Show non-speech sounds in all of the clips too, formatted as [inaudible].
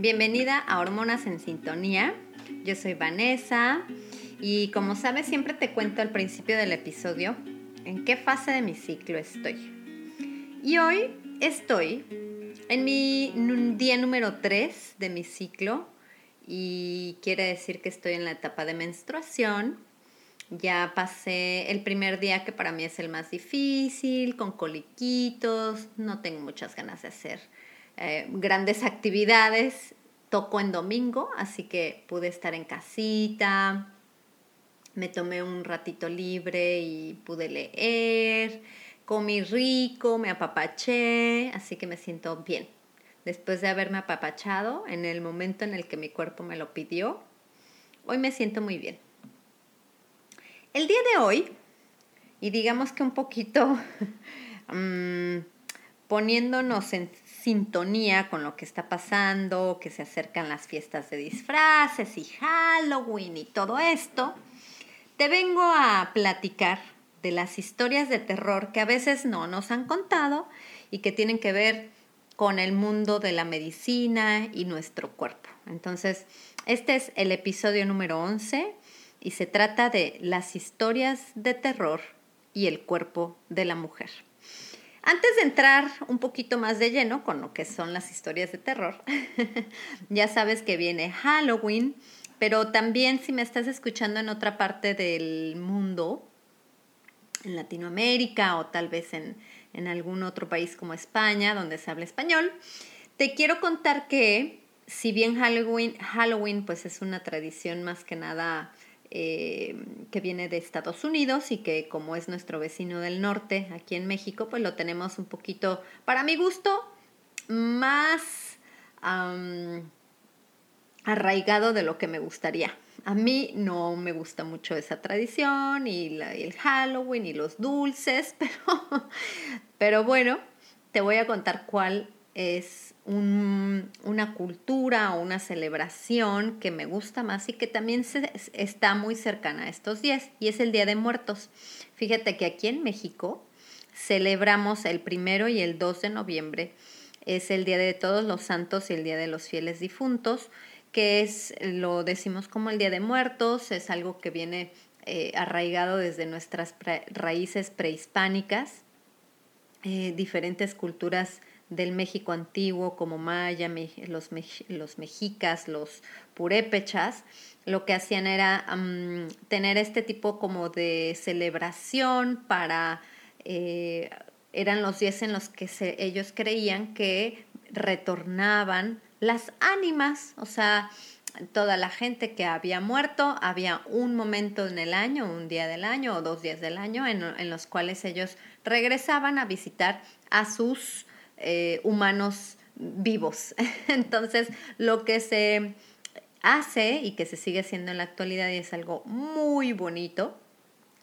bienvenida a Hormonas en Sintonía. Yo soy Vanessa y como sabes siempre te cuento al principio del episodio en qué fase de mi ciclo estoy. Y hoy estoy en mi día número 3 de mi ciclo y quiere decir que estoy en la etapa de menstruación. Ya pasé el primer día que para mí es el más difícil, con coliquitos, no tengo muchas ganas de hacer eh, grandes actividades. Toco en domingo, así que pude estar en casita, me tomé un ratito libre y pude leer, comí rico, me apapaché, así que me siento bien después de haberme apapachado en el momento en el que mi cuerpo me lo pidió. Hoy me siento muy bien. El día de hoy, y digamos que un poquito [laughs] mm, poniéndonos en sintonía con lo que está pasando, que se acercan las fiestas de disfraces y Halloween y todo esto, te vengo a platicar de las historias de terror que a veces no nos han contado y que tienen que ver con el mundo de la medicina y nuestro cuerpo. Entonces, este es el episodio número 11 y se trata de las historias de terror y el cuerpo de la mujer. Antes de entrar un poquito más de lleno con lo que son las historias de terror, [laughs] ya sabes que viene Halloween, pero también si me estás escuchando en otra parte del mundo, en Latinoamérica o tal vez en, algún otro país como España, donde se habla español. Te quiero contar que si bien Halloween, Halloween pues es una tradición más que nada eh, que viene de Estados Unidos y que como es nuestro vecino del norte aquí en México, pues lo tenemos un poquito, para mi gusto, más arraigado de lo que me gustaría. A mí no me gusta mucho esa tradición y, el Halloween y los dulces, [laughs] pero, pero bueno, te voy a contar cuál es una cultura o una celebración que me gusta más y que también se, está muy cercana a estos días y es el Día de Muertos. Fíjate que aquí en México celebramos el primero y el 2 de noviembre. Es el Día de Todos los Santos y el Día de los Fieles Difuntos que es, lo decimos como el Día de Muertos, es algo que viene eh, arraigado desde nuestras raíces prehispánicas, eh, diferentes culturas del México antiguo como maya, los, los, mexicas, los purépechas, lo que hacían era tener este tipo como de celebración para, eh, eran los días en los que ellos creían que retornaban las ánimas, o sea, toda la gente que había muerto, había un momento en el año, un día del año o dos días del año en, los cuales ellos regresaban a visitar a sus eh, humanos vivos. [laughs] Entonces, lo que se hace y que se sigue haciendo en la actualidad y es algo muy bonito,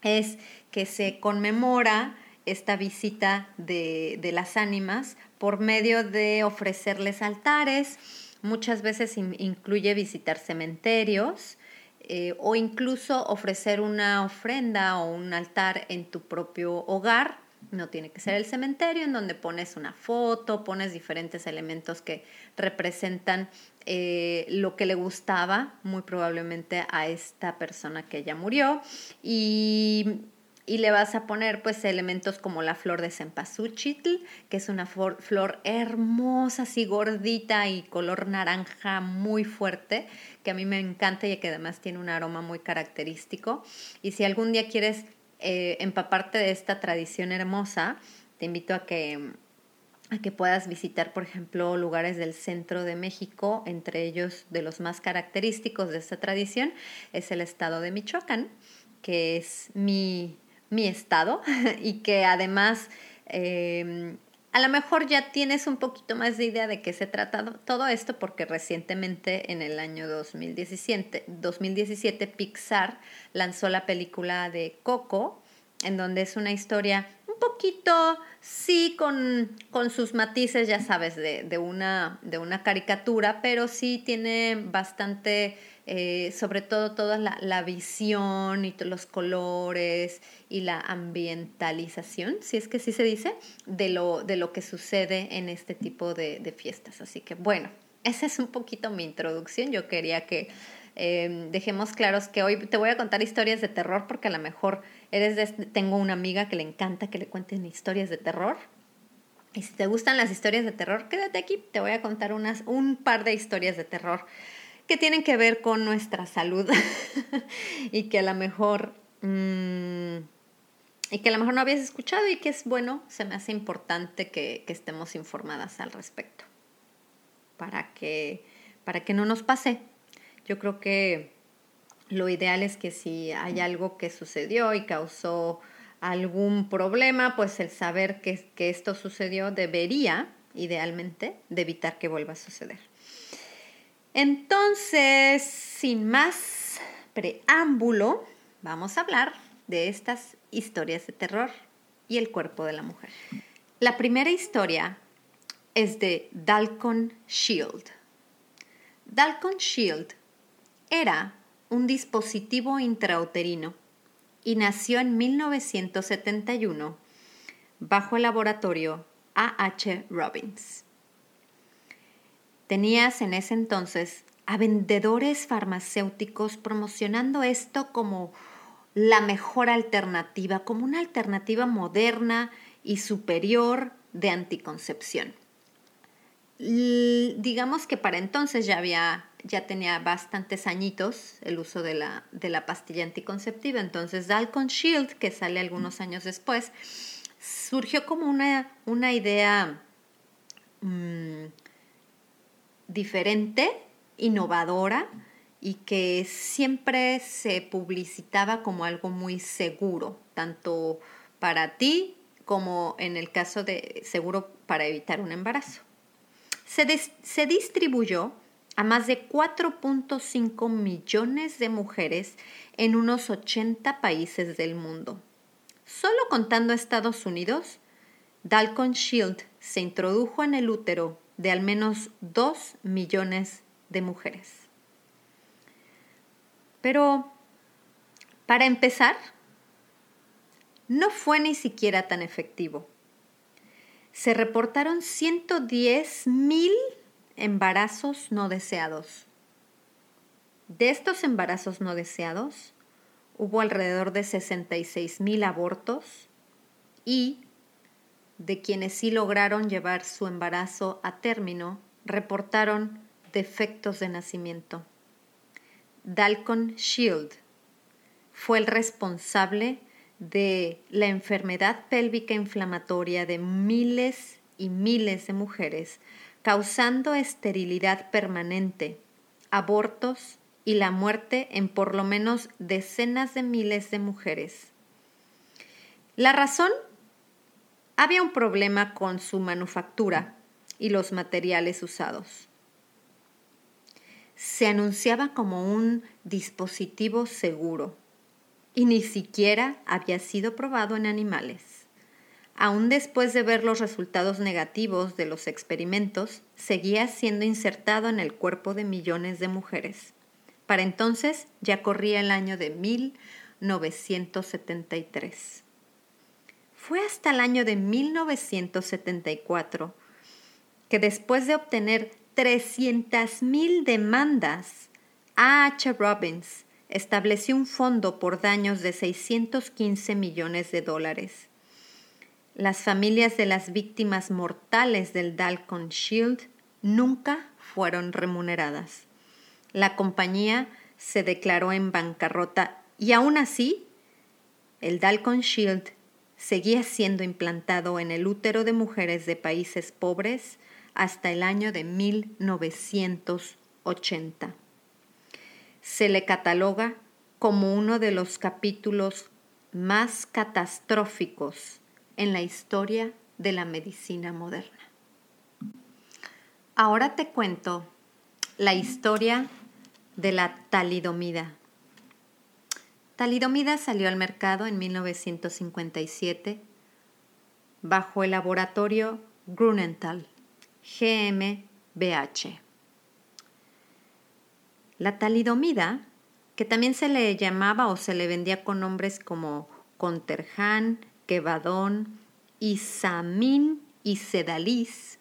es que se conmemora esta visita de, las ánimas por medio de ofrecerles altares, muchas veces incluye visitar cementerios eh, o incluso ofrecer una ofrenda o un altar en tu propio hogar. No tiene que ser el cementerio en donde pones una foto, pones diferentes elementos que representan eh, lo que le gustaba muy probablemente a esta persona que ya murió y y le vas a poner pues elementos como la flor de cempasúchil, que es una flor hermosa, así gordita y color naranja muy fuerte, que a mí me encanta y que además tiene un aroma muy característico. Y si algún día quieres eh, empaparte de esta tradición hermosa, te invito a que a que puedas visitar, por ejemplo, lugares del centro de México, entre ellos de los más característicos de esta tradición es el estado de Michoacán, que es mi, mi estado [laughs] y que además em, a lo mejor ya tienes un poquito más de idea de qué se trata todo esto porque recientemente en el año 2017, 2017 Pixar lanzó la película de Coco, en donde es una historia un poquito, sí, con, con sus matices, ya sabes, de, de, una, de una caricatura, pero sí tiene bastante eh, sobre todo toda la, visión y los colores y la ambientalización, si es que sí se dice, de lo, de lo que sucede en este tipo de, fiestas. Así que bueno, esa es un poquito mi introducción. Yo quería que em, dejemos claros que hoy te voy a contar historias de terror porque a lo mejor eres de, tengo una amiga que le encanta que le cuenten historias de terror. Y si te gustan las historias de terror, quédate aquí, te voy a contar unas, un par de historias de terror que tienen que ver con nuestra salud [laughs] y que a lo mejor mm, y que a lo mejor no habías escuchado y que es bueno, se me hace importante que, estemos informadas al respecto para que, para que no nos pase. Yo creo que lo ideal es que si hay algo que sucedió y causó algún problema, pues el saber que, que esto sucedió debería, idealmente, de evitar que vuelva a suceder. Entonces, sin más preámbulo, vamos a hablar de estas historias de terror y el cuerpo de la mujer. La primera historia es de Dalcon Shield. Dalcon Shield era un dispositivo intrauterino y nació en 1971 bajo el laboratorio A.H. Robbins. Tenías en ese entonces a vendedores farmacéuticos promocionando esto como la mejor alternativa, como una alternativa moderna y superior de anticoncepción. Digamos que para entonces ya había ya tenía bastantes añitos el uso de la, de la pastilla anticonceptiva. Entonces, Dalcon Shield, que sale algunos años después, surgió como una, una idea mm, diferente, innovadora y que siempre se publicitaba como algo muy seguro, tanto para ti como en el caso de seguro para evitar un embarazo. Se, se distribuyó a más de 4.5 millones de mujeres en unos 80 países del mundo. Solo contando Estados Unidos, Dalcon Shield se introdujo en el útero de al menos 2 millones de mujeres. Pero, para empezar, no fue ni siquiera tan efectivo. Se reportaron 110 mil embarazos no deseados. De estos embarazos no deseados, hubo alrededor de 66 mil abortos y de quienes sí lograron llevar su embarazo a término reportaron defectos de nacimiento. Dalcon Shield fue el responsable de la enfermedad pélvica inflamatoria de miles y miles de mujeres, causando esterilidad permanente, abortos y la muerte en por lo menos decenas de miles de mujeres. La razón había un problema con su manufactura y los materiales usados. Se anunciaba como un dispositivo seguro y ni siquiera había sido probado en animales. Aún después de ver los resultados negativos de los experimentos, seguía siendo insertado en el cuerpo de millones de mujeres. Para entonces ya corría el año de 1973. Fue hasta el año de 1974 que después de obtener 300.000 demandas, A.H. Robbins estableció un fondo por daños de 615 millones de dólares. Las familias de las víctimas mortales del Dalcon Shield nunca fueron remuneradas. La compañía se declaró en bancarrota y aún así el Dalcon Shield seguía siendo implantado en el útero de mujeres de países pobres hasta el año de 1980. Se le cataloga como uno de los capítulos más catastróficos en la historia de la medicina moderna. Ahora te cuento la historia de la talidomida. Talidomida salió al mercado en 1957 bajo el laboratorio Grunenthal GmbH. La talidomida, que también se le llamaba o se le vendía con nombres como Conterjan, Quevadón, Isamín y Sedalis,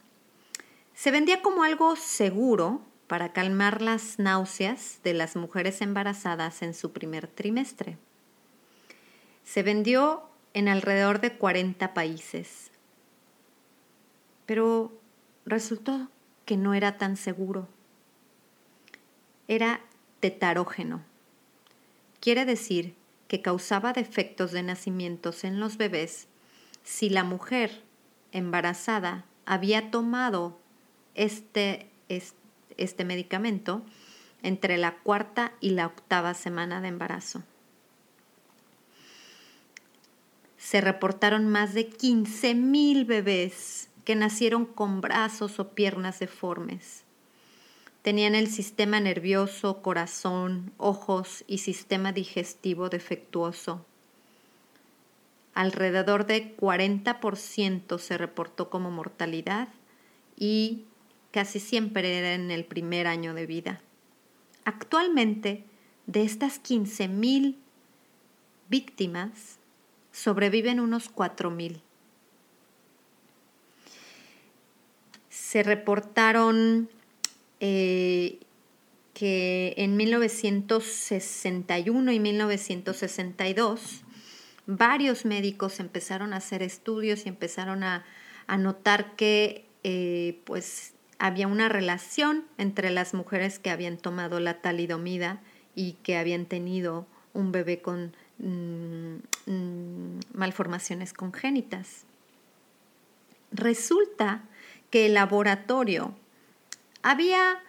se vendía como algo seguro para calmar las náuseas de las mujeres embarazadas en su primer trimestre. Se vendió en alrededor de 40 países, pero resultó que no era tan seguro. Era tetarógeno. Quiere decir que causaba defectos de nacimientos en los bebés si la mujer embarazada había tomado este, este, medicamento entre la cuarta y la octava semana de embarazo. Se reportaron más de 15.000 bebés que nacieron con brazos o piernas deformes. Tenían el sistema nervioso, corazón, ojos y sistema digestivo defectuoso alrededor de 40% se reportó como mortalidad y casi siempre era en el primer año de vida. Actualmente, de estas 15.000 víctimas, sobreviven unos 4.000. Se reportaron eh, que en 1961 y 1962 varios médicos empezaron a hacer estudios y empezaron a, notar que eh, pues había una relación entre las mujeres que habían tomado la talidomida y que habían tenido un bebé con mm, mm, malformaciones congénitas. Resulta que el laboratorio había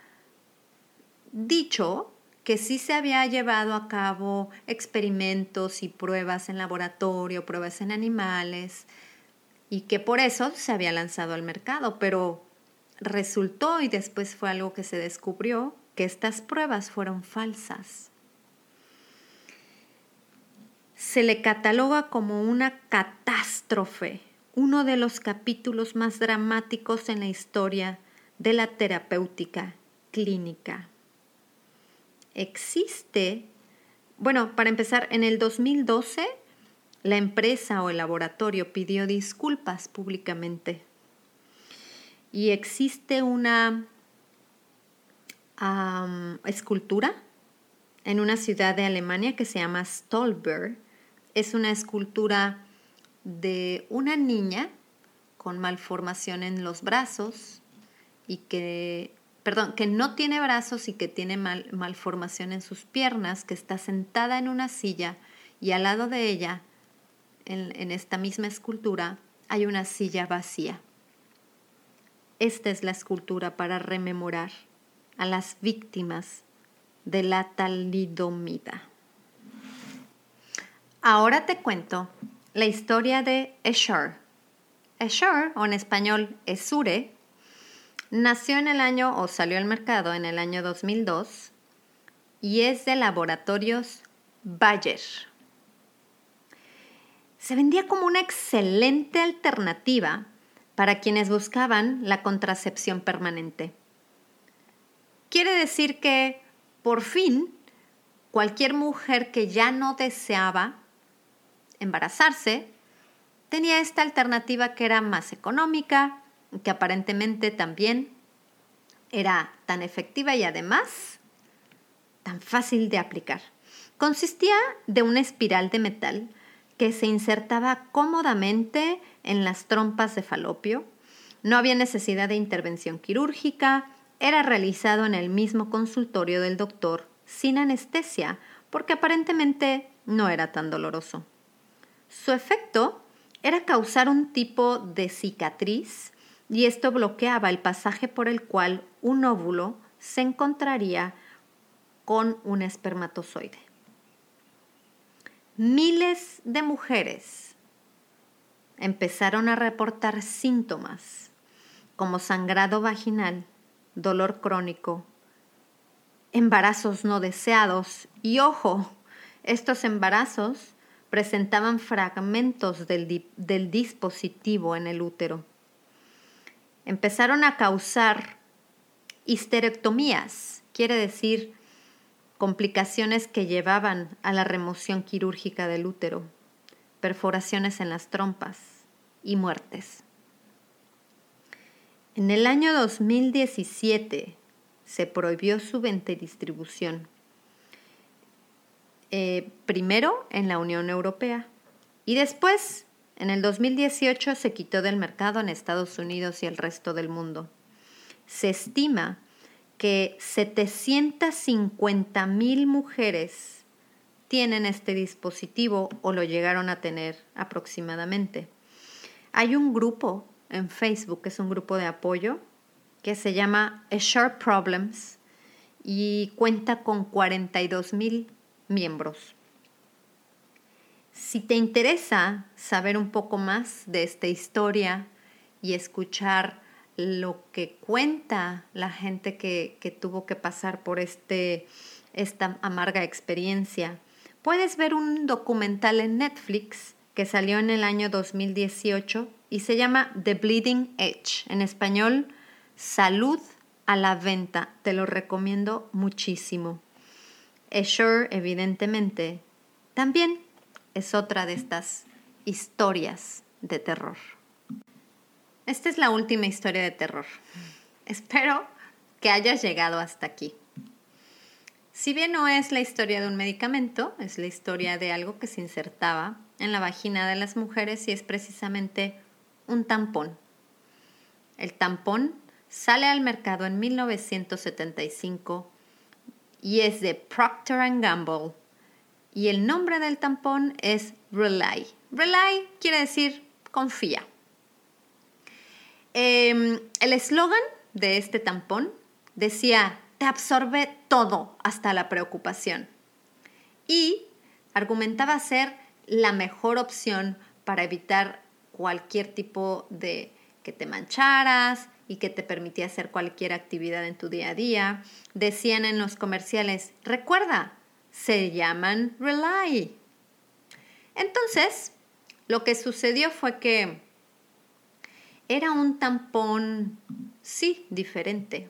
dicho que sí se había llevado a cabo experimentos y pruebas en laboratorio, pruebas en animales, y que por eso se había lanzado al mercado, pero resultó y después fue algo que se descubrió que estas pruebas fueron falsas. Se le cataloga como una catástrofe, uno de los capítulos más dramáticos en la historia de la terapéutica clínica. Existe, bueno, para empezar, en el 2012 la empresa o el laboratorio pidió disculpas públicamente. Y existe una escultura en una ciudad de Alemania que se llama Stolberg. Es una escultura de una niña con malformación en los brazos y que perdón, que no tiene brazos y que tiene malformación en sus piernas, que está sentada en una silla y al lado de ella, en, esta misma escultura, hay una silla vacía. Esta es la escultura para rememorar a las víctimas de la talidomida. Ahora te cuento la historia de Escher. Escher, o en español Esure, Nació en el año o salió al mercado en el año 2002 y es de laboratorios Bayer. Se vendía como una excelente alternativa para quienes buscaban la contracepción permanente. Quiere decir que, por fin, cualquier mujer que ya no deseaba embarazarse tenía esta alternativa que era más económica, que aparentemente también era tan efectiva y además tan fácil de aplicar. Consistía de una espiral de metal que se insertaba cómodamente en las trompas de falopio. No había necesidad de intervención quirúrgica, era realizado en el mismo consultorio del doctor sin anestesia, porque aparentemente no era tan doloroso. Su efecto era causar un tipo de cicatriz y esto bloqueaba el pasaje por el cual un óvulo se encontraría con un espermatozoide. Miles de mujeres empezaron a reportar síntomas como sangrado vaginal, dolor crónico, embarazos no deseados y ojo, estos embarazos presentaban fragmentos del, del dispositivo en el útero. Empezaron a causar histerectomías, quiere decir complicaciones que llevaban a la remoción quirúrgica del útero, perforaciones en las trompas y muertes. En el año 2017 se prohibió su venta y distribución eh, primero en la Unión Europea y después, en el 2018, se quitó del mercado en Estados Unidos y el resto del mundo. Se estima que 750 mil mujeres tienen este dispositivo o lo llegaron a tener aproximadamente. Hay un grupo en Facebook, que es un grupo de apoyo, que se llama Sharp Problems y cuenta con 42 mil miembros. Si te interesa saber un poco más de esta historia y escuchar lo que cuenta la gente que, tuvo que pasar por este, esta amarga experiencia, puedes ver un documental en Netflix que salió en el año 2018 y se llama The Bleeding Edge, en español, Salud a la venta. Te lo recomiendo muchísimo. Esher, evidentemente, también es otra de estas historias de terror. Esta es la última historia de terror. Espero que hayas llegado hasta aquí. Si bien no es la historia de un medicamento, es la historia de algo que se insertaba en la vagina de las mujeres y es precisamente un tampón. El tampón sale al mercado en 1975 y es de Procter ⁇ Gamble. Y el nombre del tampón es Rely. Rely quiere decir confía. Em, el eslogan de este tampón decía, te absorbe todo hasta la preocupación. Y argumentaba ser la mejor opción para evitar cualquier tipo de que te mancharas, y que te permitía hacer cualquier actividad en tu día a día. Decían en los comerciales, recuerda, se llaman Rely. Entonces, lo que sucedió fue que era un tampón, sí, diferente.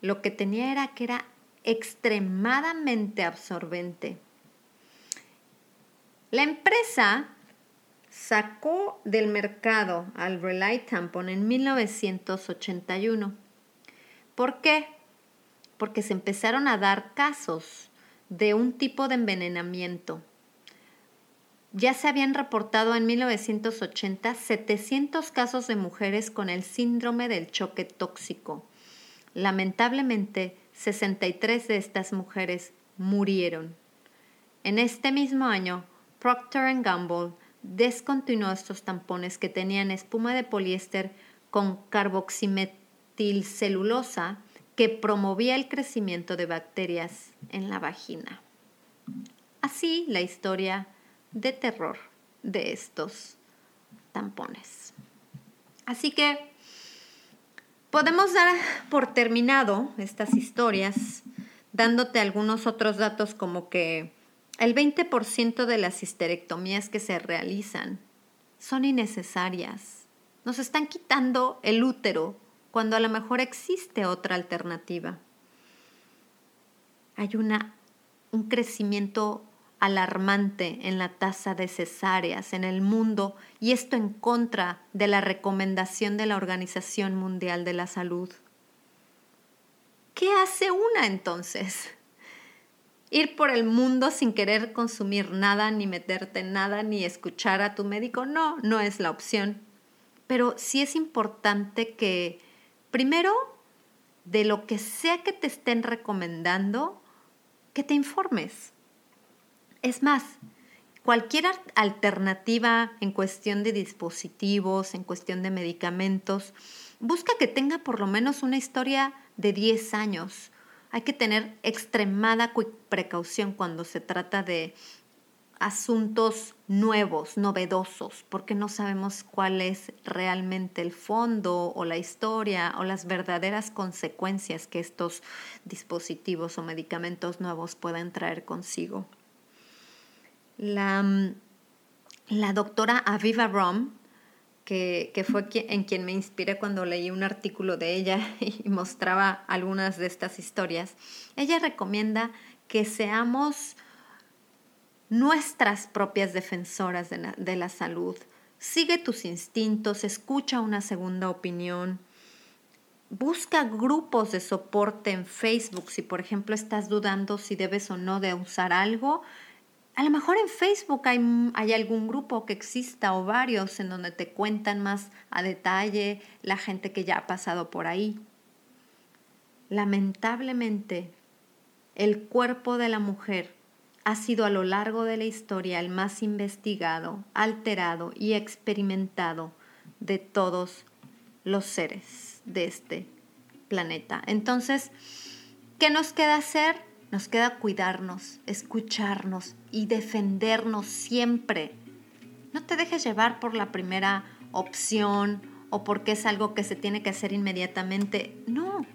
Lo que tenía era que era extremadamente absorbente. La empresa sacó del mercado al Relay Tampon en 1981. ¿Por qué? Porque se empezaron a dar casos de un tipo de envenenamiento. Ya se habían reportado en 1980 700 casos de mujeres con el síndrome del choque tóxico. Lamentablemente, 63 de estas mujeres murieron. En este mismo año, Procter Gamble descontinuó estos tampones que tenían espuma de poliéster con carboximetilcelulosa que promovía el crecimiento de bacterias en la vagina. Así la historia de terror de estos tampones. Así que podemos dar por terminado estas historias dándote algunos otros datos como que el 20% de las histerectomías que se realizan son innecesarias. Nos están quitando el útero cuando a lo mejor existe otra alternativa. Hay una, un crecimiento alarmante en la tasa de cesáreas en el mundo y esto en contra de la recomendación de la Organización Mundial de la Salud. ¿Qué hace una entonces? ir por el mundo sin querer consumir nada, ni meterte en nada, ni escuchar a tu médico. No, no es la opción. Pero sí es importante que, primero, de lo que sea que te estén recomendando, que te informes. Es más, cualquier alternativa en cuestión de dispositivos, en cuestión de medicamentos, busca que tenga por lo menos una historia de 10 años. Hay que tener extremada precaución cuando se trata de asuntos nuevos, novedosos, porque no sabemos cuál es realmente el fondo o la historia o las verdaderas consecuencias que estos dispositivos o medicamentos nuevos pueden traer consigo. La, mm, la doctora Aviva Rom, que, que fue en quien me inspiré cuando leí un artículo de ella [laughs] y mostraba algunas de estas historias, ella recomienda que seamos nuestras propias defensoras de la, salud. Sigue tus instintos, escucha una segunda opinión. Busca grupos de soporte en Facebook si, por ejemplo, estás dudando si debes o no de usar algo. A lo mejor en Facebook hay, algún grupo que exista o varios en donde te cuentan más a detalle la gente que ya ha pasado por ahí. Lamentablemente, el cuerpo de la mujer ha sido a lo largo de la historia el más investigado, alterado y experimentado de todos los seres de este planeta. Entonces, ¿qué nos queda hacer? Nos queda cuidarnos, escucharnos y defendernos siempre. No te dejes llevar por la primera opción o porque es algo que se tiene que hacer inmediatamente. No,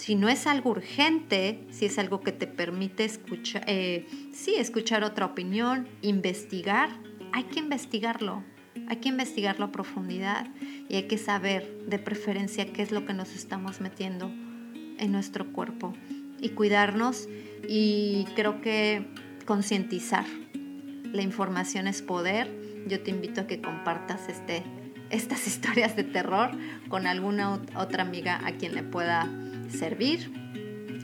si no es algo urgente, si es algo que te permite escuchar, eh, sí, escuchar otra opinión, investigar, hay que investigarlo, hay que investigarlo a profundidad y hay que saber de preferencia qué es lo que nos estamos metiendo en nuestro cuerpo y cuidarnos y creo que concientizar. La información es poder. Yo te invito a que compartas este, estas [laughs] historias de terror con alguna otra amiga a quien le pueda servir,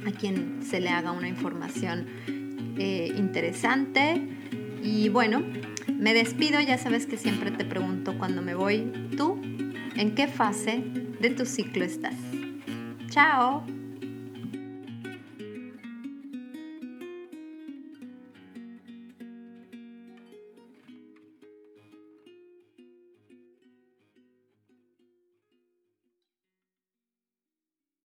a quien se le haga una información eh, interesante. Y bueno, me despido, ya sabes que siempre te pregunto cuando me voy, ¿tú en qué fase de tu ciclo estás? Chao.